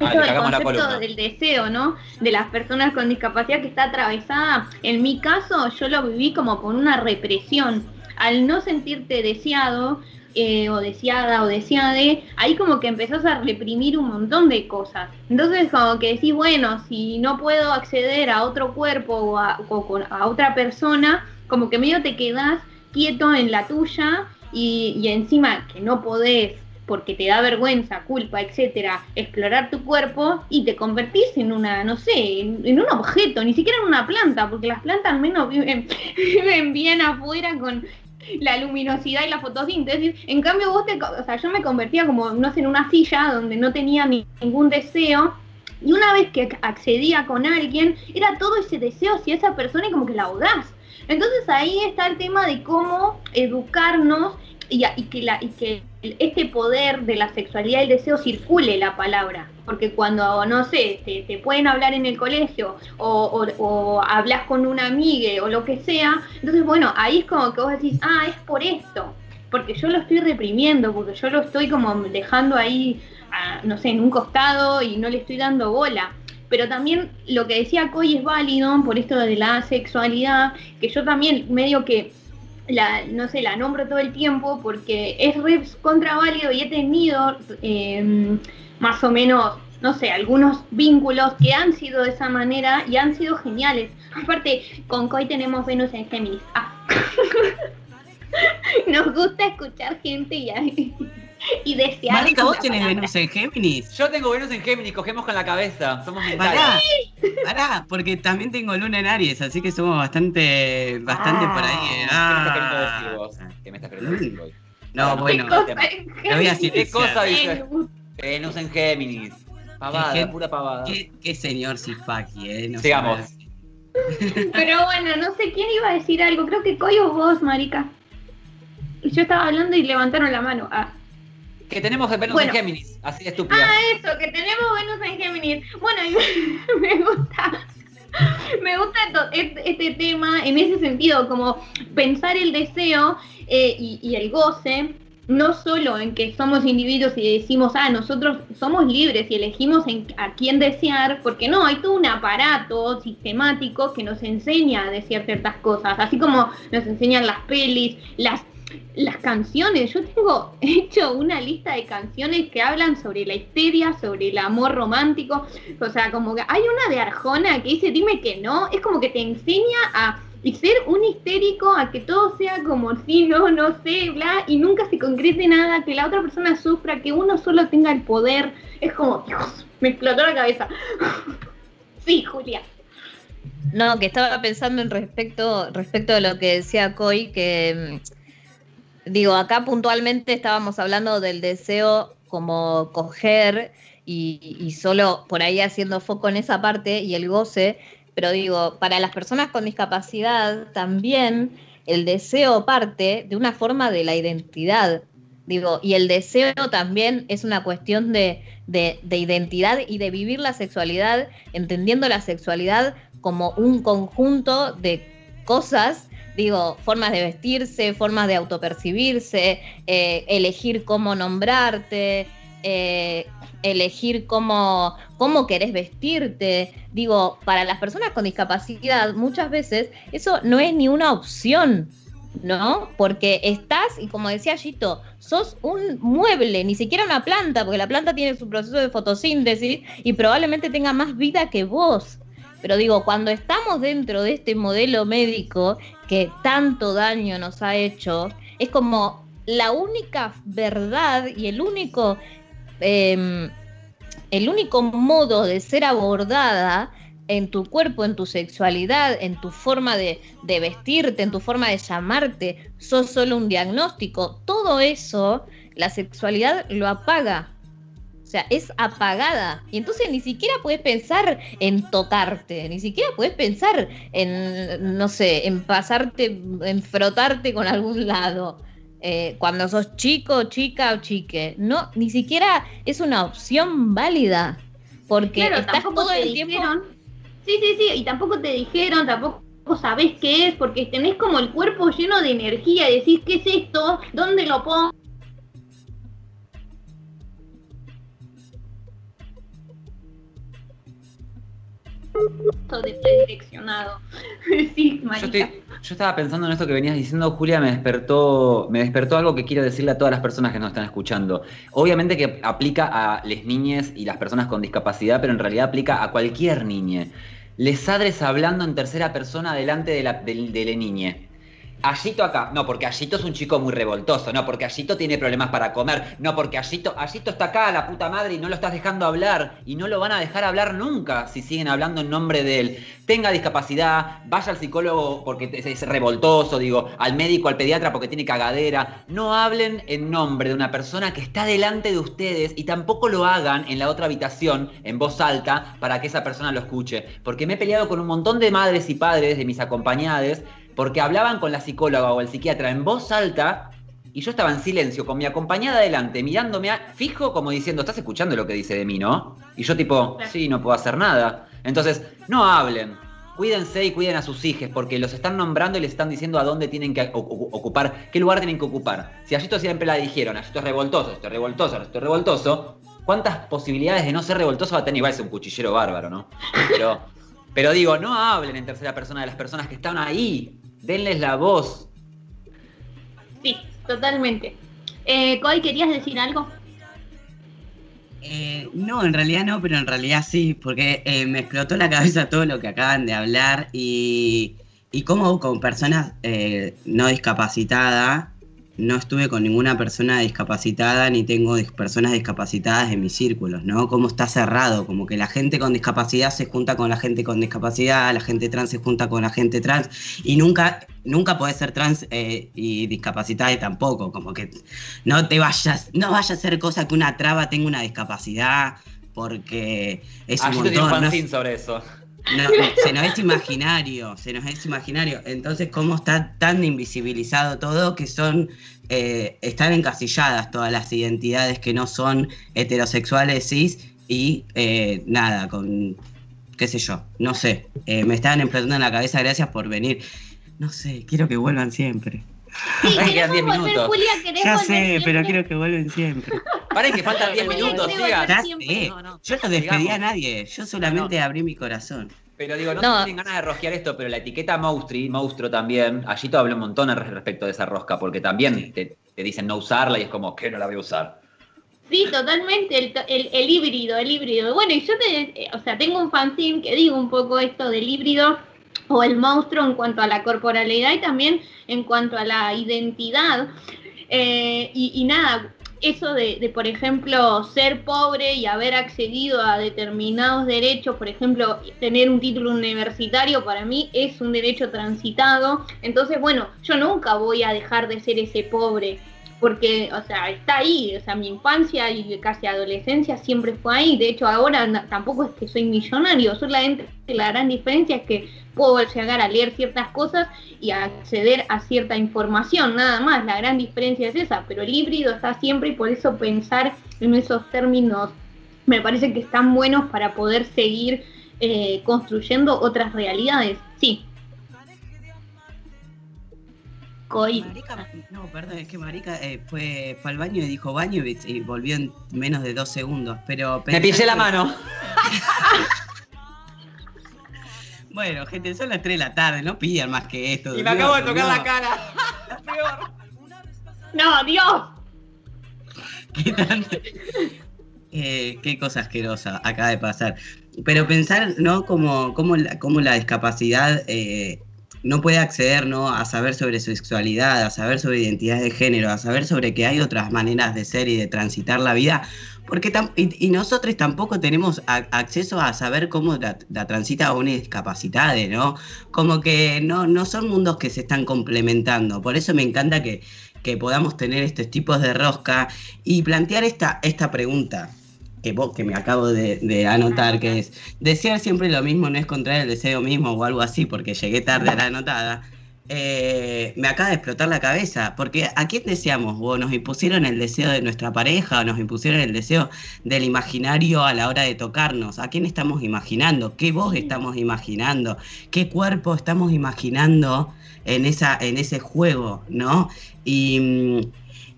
Speaker 3: Ah,
Speaker 5: esto del concepto del deseo, ¿no? De las personas con discapacidad que está atravesada. En mi caso, yo lo viví como con una represión. Al no sentirte deseado, eh, o deseada o deseade, ahí como que empezás a reprimir un montón de cosas. Entonces como que decís, bueno, si no puedo acceder a otro cuerpo o a, otra persona, como que medio te quedás quieto en la tuya y, y encima que no podés porque te da vergüenza, culpa, etcétera, explorar tu cuerpo y te convertís en una, no sé, en, en un objeto, ni siquiera en una planta, porque las plantas al menos viven, viven bien afuera con la luminosidad y la fotosíntesis. En cambio, vos te, o sea, yo me convertía como, no sé, en una silla donde no tenía ni- ningún deseo. Y una vez que accedía con alguien, era todo ese deseo hacia esa persona y como que la ahogás. Entonces ahí está el tema de cómo educarnos y, y que, la, y que este poder de la sexualidad y el deseo circule la palabra. Porque cuando, no sé, te, pueden hablar en el colegio o, hablas con una amiga o lo que sea, entonces bueno, ahí es como que vos decís, ah, es por esto. Porque yo lo estoy reprimiendo, porque yo lo estoy como dejando ahí, ah, no sé, en un costado y no le estoy dando bola. Pero también lo que decía Coy es válido por esto de la sexualidad, que yo también medio que la, no sé, la nombro todo el tiempo porque es re contra válido y he tenido eh, más o menos, no sé, algunos vínculos que han sido de esa manera y han sido geniales. Aparte, con Coy tenemos Venus en Géminis. Ah. Nos gusta escuchar gente y, y desear.
Speaker 8: Marica, vos
Speaker 5: palabra.
Speaker 8: Venus en Géminis.
Speaker 3: Yo tengo Venus en Géminis, cogemos con la cabeza, somos mentales.
Speaker 8: Pará, pará, porque también tengo luna en Aries, así que somos bastante, bastante por ahí. eh.
Speaker 3: ¿Qué me estás queriendo
Speaker 8: Ah.
Speaker 3: decir vos? ¿Qué me estás queriendo decir hoy?
Speaker 8: No, bueno,
Speaker 5: ¿Qué cosa?
Speaker 8: te voy a decir
Speaker 3: ¿Qué cosa dice?
Speaker 5: Venus.
Speaker 3: En Géminis. Pavada,
Speaker 8: Qué-
Speaker 3: pura pavada.
Speaker 8: qué, qué señor Sifaki, eh. No
Speaker 3: Sigamos.
Speaker 8: sabes.
Speaker 5: Pero bueno, no sé quién iba a decir algo. Creo que Coy o vos, marica. Yo estaba hablando y levantaron la mano. Ah.
Speaker 3: Que tenemos Venus
Speaker 5: Bueno.
Speaker 3: en Géminis, así de estúpida.
Speaker 5: Ah, eso, que tenemos Venus en Géminis. Bueno, y me gusta. Me gusta este, este tema en ese sentido, como pensar el deseo eh, y, y el goce, no solo en que somos individuos y decimos, ah, nosotros somos libres y elegimos en- a quién desear, porque no, hay todo un aparato sistemático que nos enseña a desear ciertas cosas, así como nos enseñan las pelis, las las canciones, yo tengo hecho una lista de canciones que hablan sobre la histeria, sobre el amor romántico, o sea, como que hay una de Arjona que dice dime que no, es como que te enseña a ser un histérico, a que todo sea como si no, no sé, bla, y nunca se concrete nada, que la otra persona sufra, que uno solo tenga el poder, es como, Dios, me explotó la cabeza. sí, Julia.
Speaker 7: No, que estaba pensando en respecto, respecto de lo que decía Coy, que mm, digo, acá puntualmente estábamos hablando del deseo como coger y, solo por ahí haciendo foco en esa parte y el goce, pero digo, para las personas con discapacidad también el deseo parte de una forma de la identidad. Digo, y el deseo también es una cuestión de, de identidad y de vivir la sexualidad, entendiendo la sexualidad como un conjunto de cosas, digo, formas de vestirse, formas de autopercibirse, eh, elegir cómo nombrarte, eh, elegir cómo, cómo querés vestirte. Digo, para las personas con discapacidad, muchas veces eso no es ni una opción. ¿No? Porque estás, y como decía Gito, sos un mueble, ni siquiera una planta, porque la planta tiene su proceso de fotosíntesis y probablemente tenga más vida que vos. Pero digo, cuando estamos dentro de este modelo médico que tanto daño nos ha hecho, es como la única verdad y el único, eh, el único modo de ser abordada en tu cuerpo, en tu sexualidad, en tu forma de, vestirte, en tu forma de llamarte, sos solo un diagnóstico. Todo eso, la sexualidad lo apaga. Sea, es apagada. Y entonces ni siquiera puedes pensar en tocarte, ni siquiera puedes pensar en, no sé, en pasarte, en frotarte con algún lado. eh, cuando sos chico, chica o chique. No, ni siquiera es una opción válida. Porque
Speaker 5: Claro,
Speaker 7: estás
Speaker 5: tampoco
Speaker 7: todo
Speaker 5: te
Speaker 7: el tiempo.
Speaker 5: dijeron. Sí, sí, sí, y tampoco te dijeron, tampoco sabés qué es, porque tenés como el cuerpo lleno de energía decís, ¿qué es esto? ¿Dónde lo pongo? De predireccionado. sí,
Speaker 3: Yo,
Speaker 5: marica.
Speaker 3: estoy- yo estaba pensando en esto que venías diciendo, Julia, me despertó, me despertó algo que quiero decirle a todas las personas que nos están escuchando. Obviamente que aplica a las niñas y las personas con discapacidad, pero en realidad aplica a cualquier niñe. Les sadres hablando en tercera persona delante de la, del- de la niñe. Allito acá, no, porque Allito es un chico muy revoltoso, no, porque Allito tiene problemas para comer, no, porque Allito, Allito está acá, la puta madre, y no lo estás dejando hablar, y no lo van a dejar hablar nunca si siguen hablando en nombre de él. Tenga discapacidad, vaya al psicólogo porque es revoltoso, digo, al médico, al pediatra porque tiene cagadera. No hablen en nombre de una persona que está delante de ustedes y tampoco lo hagan en la otra habitación en voz alta para que esa persona lo escuche. Porque me he peleado con un montón de madres y padres de mis acompañades porque hablaban con la psicóloga o el psiquiatra en voz alta y yo estaba en silencio con mi acompañada adelante, mirándome a- fijo como diciendo, ¿estás escuchando lo que dice de mí, no? Y yo tipo, sí, no puedo hacer nada. Entonces, no hablen. Cuídense y cuiden a sus hijos porque los están nombrando y les están diciendo a dónde tienen que ocupar, qué lugar tienen que ocupar. Si a siempre la dijeron, Yito es revoltoso, esto es revoltoso, esto es revoltoso, ¿cuántas posibilidades de no ser revoltoso va a tener? Igual es un cuchillero bárbaro, ¿no? Pero, pero digo, no hablen en tercera persona de las personas que están ahí. Denles la voz.
Speaker 5: Sí, totalmente. Eh, Coy, ¿querías decir algo?
Speaker 8: Eh, no, en realidad no, pero en realidad sí, porque eh, me explotó la cabeza todo lo que acaban de hablar y, y cómo con personas eh, no discapacitadas, no estuve con ninguna persona discapacitada ni tengo dis- personas discapacitadas en mis círculos, ¿no? Cómo está cerrado, como que la gente con discapacidad se junta con la gente con discapacidad, la gente trans se junta con la gente trans y nunca, nunca podés ser trans eh, y discapacitada tampoco, como que no te vayas, no vaya a ser cosa que una traba tenga una discapacidad, porque es un
Speaker 3: Allito tiene un
Speaker 8: montón. ¿no?
Speaker 3: sobre eso.
Speaker 8: No, se nos es imaginario, se nos es imaginario. Entonces, ¿cómo está tan invisibilizado todo que son, eh, están encasilladas todas las identidades que no son heterosexuales, cis y eh, nada, con, qué sé yo, no sé. Eh, me estaban explotando en la cabeza, gracias por venir. No sé, quiero que vuelvan siempre.
Speaker 5: Sí,
Speaker 3: Ay, quedan 10
Speaker 5: queremos volver,
Speaker 3: minutos.
Speaker 5: Julia, querés
Speaker 8: Ya sé, pero quiero que vuelvan siempre.
Speaker 3: Paren que faltan 10
Speaker 5: Sí,
Speaker 3: minutos,
Speaker 5: sí,
Speaker 3: siga.
Speaker 8: Ya sé,
Speaker 3: No, no.
Speaker 8: yo no despedí a nadie, yo solamente abrí mi corazón.
Speaker 3: Pero digo, no,
Speaker 7: No.
Speaker 3: tienen ganas de rosquear esto, pero la etiqueta Monstri, monstruo también, allí te hablé un montón al respecto de esa rosca, porque también te, te dicen no usarla y es como, que no la voy a usar?
Speaker 5: Sí, totalmente, el, el, el híbrido, el híbrido. Bueno, y yo te, eh, o sea, tengo un fanzine que digo un poco esto del híbrido o el monstruo en cuanto a la corporalidad y también en cuanto a la identidad. Eh, y, nada, eso de, por ejemplo, ser pobre y haber accedido a determinados derechos, por ejemplo, tener un título universitario, para mí es un derecho transitado. Entonces, bueno, yo nunca voy a dejar de ser ese pobre porque, o sea, está ahí, o sea, mi infancia y casi adolescencia siempre fue ahí, de hecho ahora tampoco es que soy millonario, solamente la gran diferencia es que puedo llegar a leer ciertas cosas y acceder a cierta información, nada más, la gran diferencia es esa, pero el híbrido está siempre y por eso pensar en esos términos me parece que están buenos para poder seguir eh, construyendo otras realidades, sí. Coy.
Speaker 8: Marica, no, perdón, es que Marica eh, fue, fue al baño y dijo baño y, y volvió en menos de dos segundos. Pero
Speaker 3: Me pillé la mano.
Speaker 8: Bueno, gente, son las 3 de la tarde, no pidan más que esto.
Speaker 3: Y me acabo de tocar
Speaker 8: no.
Speaker 3: la cara. Peor.
Speaker 5: No, Dios.
Speaker 8: ¿Qué tanto? Eh, qué cosa asquerosa acaba de pasar. Pero pensar, ¿no? Como, como, la, como la discapacidad eh, no puede acceder, ¿no? A saber sobre sexualidad, a saber sobre identidad de género, a saber sobre que hay otras maneras de ser y de transitar la vida. Porque y, y nosotros tampoco tenemos acceso a saber cómo la, la transita una discapacidad, ¿no? Como que no, no son mundos que se están complementando. Por eso me encanta que, que podamos tener estos tipos de rosca y plantear esta, esta pregunta. Que vos, que me acabo de, de anotar, que es desear siempre lo mismo no es contraer el deseo mismo o algo así, porque llegué tarde a la anotada. eh, me acaba de explotar la cabeza, porque ¿a quién deseamos? ¿O nos impusieron el deseo de nuestra pareja? ¿O nos impusieron el deseo del imaginario a la hora de tocarnos? ¿A quién estamos imaginando? ¿Qué voz estamos imaginando? ¿Qué cuerpo estamos imaginando en, esa, en ese juego? ¿No? Y, mm,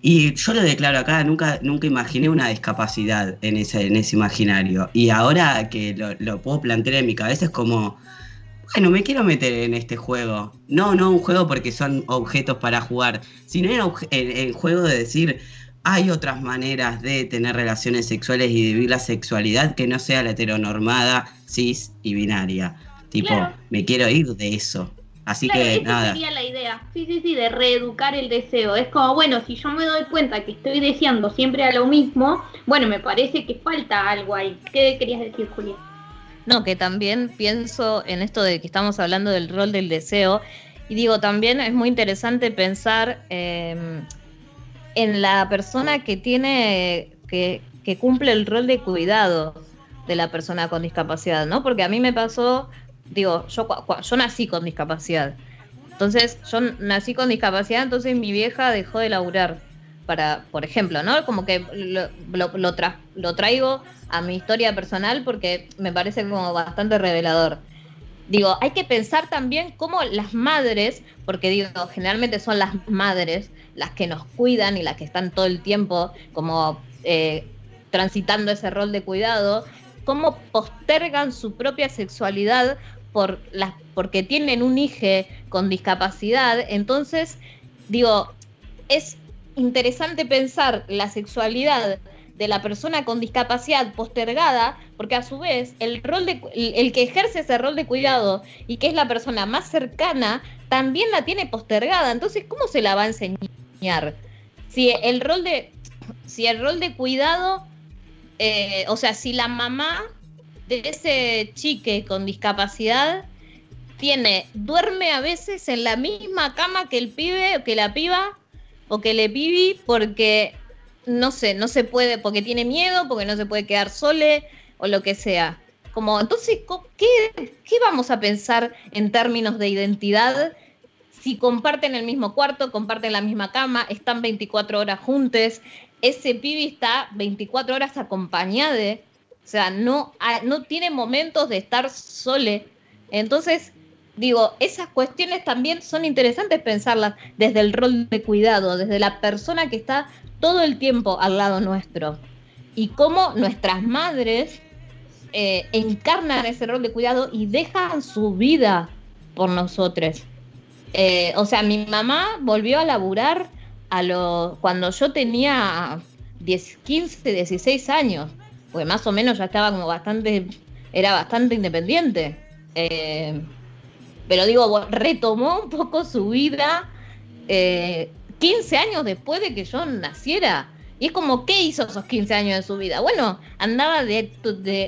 Speaker 8: y yo lo declaro acá, nunca, nunca imaginé una discapacidad en ese, en ese imaginario. Y ahora que lo, lo puedo plantear en mi cabeza es como, bueno, me quiero meter en este juego. No, no un juego porque son objetos para jugar, sino en el juego de decir, hay otras maneras de tener relaciones sexuales y de vivir la sexualidad que no sea la heteronormada, cis y binaria. Tipo,
Speaker 5: Claro.
Speaker 8: me quiero ir de eso. Así
Speaker 5: Claro,
Speaker 8: que
Speaker 5: esa
Speaker 8: nada.
Speaker 5: sería la idea. Sí, sí, sí, de reeducar el deseo. Es como, bueno, si yo me doy cuenta que estoy deseando siempre a lo mismo, bueno, me parece que falta algo ahí. ¿Qué querías decir, Julia?
Speaker 7: No, que también pienso en esto de que estamos hablando del rol del deseo. Y digo, también es muy interesante pensar eh, en la persona que tiene, que, que cumple el rol de cuidado de la persona con discapacidad, ¿no? Porque a mí me pasó, digo, yo, yo nací con discapacidad. Entonces, yo nací con discapacidad, entonces mi vieja dejó de laburar para, por ejemplo, ¿no? Como que lo, lo, lo tra- lo traigo a mi historia personal porque me parece como bastante revelador. Digo, hay que pensar también cómo las madres, porque digo, generalmente son las madres las que nos cuidan y las que están todo el tiempo como eh, transitando ese rol de cuidado, cómo postergan su propia sexualidad por porque tienen un hijo con discapacidad. Entonces, digo, es interesante pensar la sexualidad de la persona con discapacidad postergada, porque a su vez el rol de el, el que ejerce ese rol de cuidado y que es la persona más cercana también la tiene postergada. Entonces, ¿cómo se la va a enseñar? Si el rol de si el rol de cuidado, eh, o sea, si la mamá de ese chique con discapacidad tiene duerme a veces en la misma cama que el pibe que la piba o que le pibi porque no sé, no se puede, porque tiene miedo, porque no se puede quedar sole o lo que sea. Como, entonces, ¿qué, qué vamos a pensar en términos de identidad si comparten el mismo cuarto, comparten la misma cama, están 24 horas juntos, ese pibi está 24 horas acompañado, o sea, no, ha- no tiene momentos de estar sole. Entonces, digo, esas cuestiones también son interesantes pensarlas desde el rol de cuidado, desde la persona que está todo el tiempo al lado nuestro. Y cómo nuestras madres eh, encarnan ese rol de cuidado y dejan su vida por nosotros. Eh, o sea, mi mamá volvió a laburar a lo, cuando yo tenía 10, 15, 16 años, porque más o menos ya estaba como bastante, era bastante independiente. Eh, pero digo, retomó un poco su vida eh, 15 años después de que yo naciera. Y es como, ¿qué hizo esos 15 años de su vida? Bueno, andaba, de,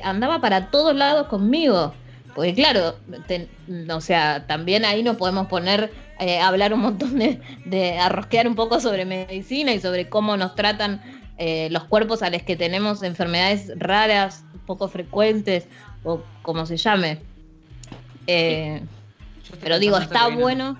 Speaker 7: andaba para todos lados conmigo. Porque claro, te- o sea, también ahí nos podemos poner eh, hablar un montón de, de a rosquear un poco sobre medicina y sobre cómo nos tratan eh, los cuerpos a los que tenemos enfermedades raras, poco frecuentes, o como se llame. Eh, pero digo, está
Speaker 3: que
Speaker 7: bueno.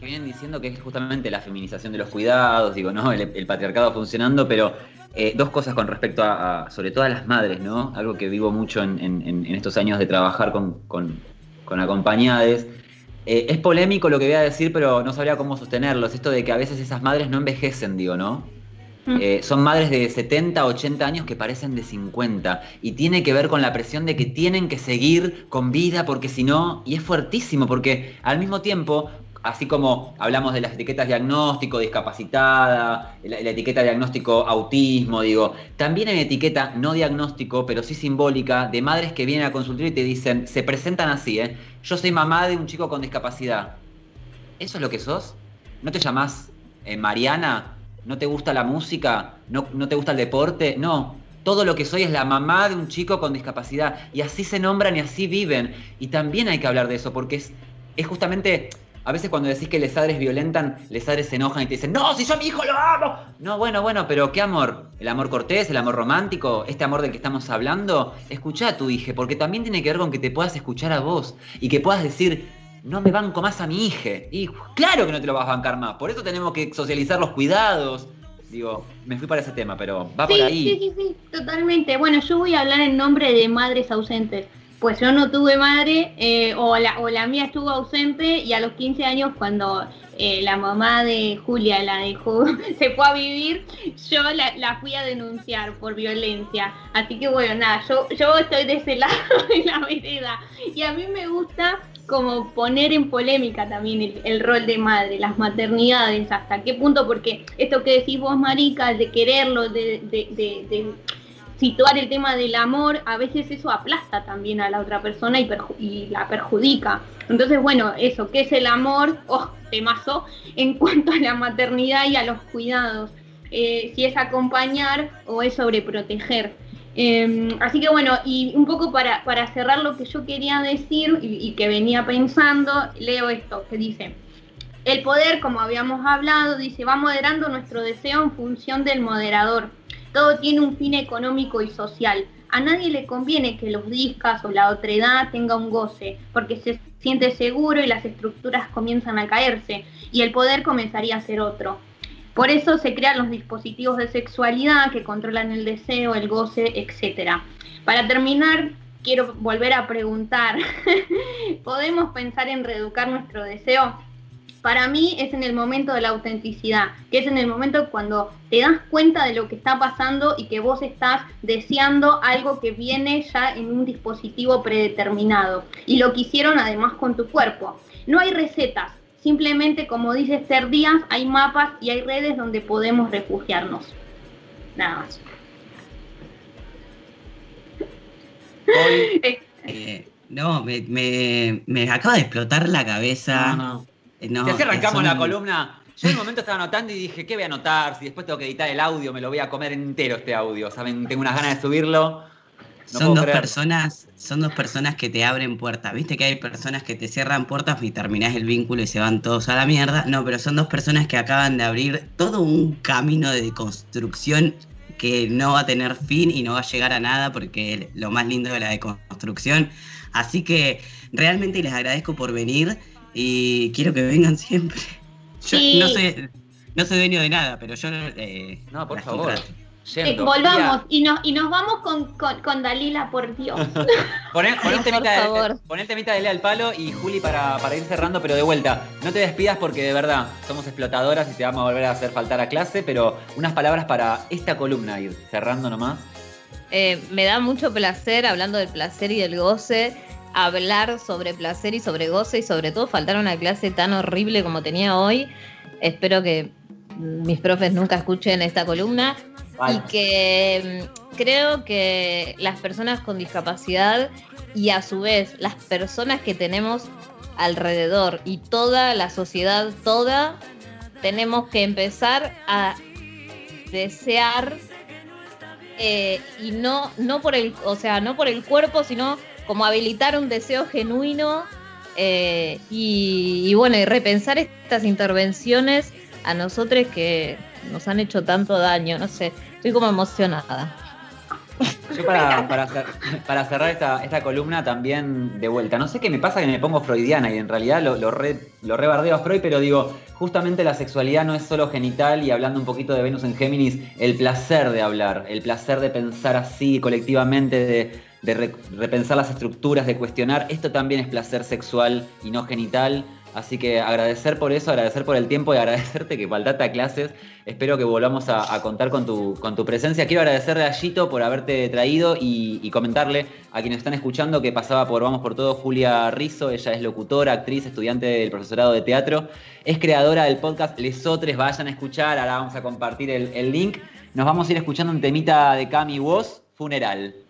Speaker 3: que vienen diciendo que es justamente la feminización de los cuidados, digo, ¿no? El, el patriarcado funcionando, pero eh, dos cosas con respecto a, a- sobre todo a las madres, ¿no? Algo que vivo mucho en, en- en- en estos años de trabajar con, con, con acompañades. Eh, es polémico lo que voy a decir, pero no sabría cómo sostenerlo. Es esto de que a veces esas madres no envejecen, digo, ¿no? Eh, son madres de 70, 80 años que parecen de 50 y tiene que ver con la presión de que tienen que seguir con vida porque si no, y es fuertísimo porque al mismo tiempo, así como hablamos de las etiquetas diagnóstico, discapacitada, la, etiqueta diagnóstico autismo, digo, también hay etiqueta no diagnóstico, pero sí simbólica, de madres que vienen a consultorio y te dicen, se presentan así, ¿eh? Yo soy mamá de un chico con discapacidad. ¿Eso es lo que sos? ¿No te llamás eh, Mariana? ¿No te gusta la música? ¿No, ¿No te gusta el deporte? No. Todo lo que soy es la mamá de un chico con discapacidad. Y así se nombran y así viven. Y también hay que hablar de eso, porque es, es justamente. A veces cuando decís que les padres violentan, les padres se enojan y te dicen, no, si yo a mi hijo lo amo. No, bueno, bueno, pero ¿qué amor? ¿El amor cortés, el amor romántico, este amor del que estamos hablando? Escucha a tu hija, porque también tiene que ver con que te puedas escuchar a vos y que puedas decir, no me banco más a mi hija. Y claro que no te lo vas a bancar más. Por eso tenemos que socializar los cuidados. Digo, me fui para ese tema, pero va por
Speaker 5: Sí,
Speaker 3: ahí.
Speaker 5: sí, sí, sí, totalmente. Bueno, yo voy a hablar en nombre de madres ausentes. Pues yo no tuve madre, eh, o, la, o la mía estuvo ausente, y a los 15 años, cuando eh, la mamá de Julia la dejó, se fue a vivir, yo la, la fui a denunciar por violencia. Así que bueno, nada, yo, yo estoy de ese lado de la vereda. Y a mí me gusta como poner en polémica también el, rol de madre, las maternidades, hasta qué punto, porque esto que decís vos, Marica, de quererlo, de, situar el tema del amor, a veces eso aplasta también a la otra persona y, y la perjudica. Entonces, bueno, eso, ¿qué es el amor? Oh, temazo, en cuanto a la maternidad y a los cuidados. Eh, si es acompañar o es sobreproteger. Eh, así que bueno, y un poco para, para cerrar lo que yo quería decir y, y que venía pensando, leo esto que dice, el poder, como habíamos hablado, dice, va moderando nuestro deseo en función del moderador. Todo tiene un fin económico y social. A nadie le conviene que los discas o la otredad tenga un goce, porque se siente seguro y las estructuras comienzan a caerse, y el poder comenzaría a ser otro. Por eso se crean los dispositivos de sexualidad que controlan el deseo, el goce, etc. Para terminar, quiero volver a preguntar, ¿podemos pensar en reeducar nuestro deseo? Para mí es en el momento de la autenticidad, que es en el momento cuando te das cuenta de lo que está pasando y que vos estás deseando algo que viene ya en un dispositivo predeterminado. Y lo que hicieron además con tu cuerpo. No hay recetas, simplemente como dice Esther Díaz, hay mapas y hay redes donde podemos refugiarnos. Nada más.
Speaker 3: Hoy,
Speaker 5: Eh,
Speaker 8: Eh, no, me, me, me acaba de explotar la cabeza.
Speaker 3: no, no.
Speaker 8: Eh, no,
Speaker 3: si así arrancamos la columna, yo en un momento estaba anotando y dije, ¿qué voy a anotar? Si después tengo que editar el audio, me lo voy a comer entero este audio. ¿Saben? Tengo unas ganas de subirlo. No
Speaker 8: son dos personas, son dos personas que te abren puertas. Viste que hay personas que te cierran puertas y terminás el vínculo y se van todos a la mierda. No, pero son dos personas que acaban de abrir todo un camino de construcción que no va a tener fin y no va a llegar a nada porque lo más lindo de la deconstrucción. Así que realmente les agradezco por venir y quiero que vengan siempre. Yo
Speaker 5: Sí.
Speaker 8: no soy, no soy dueño de nada, pero yo eh,
Speaker 3: No, por favor.
Speaker 8: contrato.
Speaker 5: Eh, volvamos y nos, y nos vamos con, con, con Dalila, por Dios.
Speaker 3: Poné, poné un
Speaker 7: Por
Speaker 3: temita de,
Speaker 7: favor.
Speaker 3: poné el temita de Lea al palo y Juli para, para ir cerrando, pero de vuelta. No te despidas porque de verdad somos explotadoras y te vamos a volver a hacer faltar a clase, pero unas palabras para esta columna, ir cerrando nomás.
Speaker 7: Eh, me da mucho placer, hablando del placer y del goce, hablar sobre placer y sobre goce y sobre todo faltar a una clase tan horrible como tenía hoy. Espero que mis profes nunca escuchen esta columna y que mm, creo que las personas con discapacidad y a su vez las personas que tenemos alrededor y toda la sociedad toda tenemos que empezar a desear eh, y no no por el o sea no por el cuerpo sino como habilitar un deseo genuino eh, y, y bueno y repensar estas intervenciones a nosotros que nos han hecho tanto daño no sé estoy como emocionada
Speaker 3: Yo para, para, cer- para cerrar esta, esta columna también de vuelta. No sé qué me pasa que me pongo freudiana y en realidad lo, lo, re, lo rebardeo a Freud, pero digo, justamente la sexualidad no es solo genital y hablando un poquito de Venus en Géminis, el placer de hablar, el placer de pensar así colectivamente, de, de re- repensar las estructuras, de cuestionar, esto también es placer sexual y no genital. Así que agradecer por eso, agradecer por el tiempo y agradecerte que faltaste a clases. Espero que volvamos a, contar con tu, con tu presencia. Quiero agradecerle a Gito por haberte traído y, y comentarle a quienes están escuchando que pasaba por Vamos por Todo Julia Rizzo. Ella es locutora, actriz, estudiante del profesorado de teatro. Es creadora del podcast Lesotres. Vayan a escuchar. Ahora vamos a compartir el, el link. Nos vamos a ir escuchando un temita de Cami Woz, Funeral.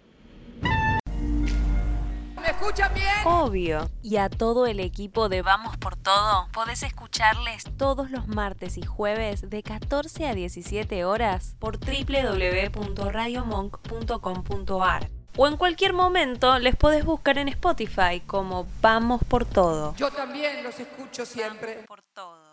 Speaker 2: Obvio. Y a todo el equipo de Vamos por Todo, podés escucharles todos los martes y jueves de 14 a 17 horas por www.radiomonk.com.ar. O en cualquier momento les podés buscar en Spotify como Vamos por Todo.
Speaker 9: Yo también los escucho siempre.
Speaker 2: Por todo.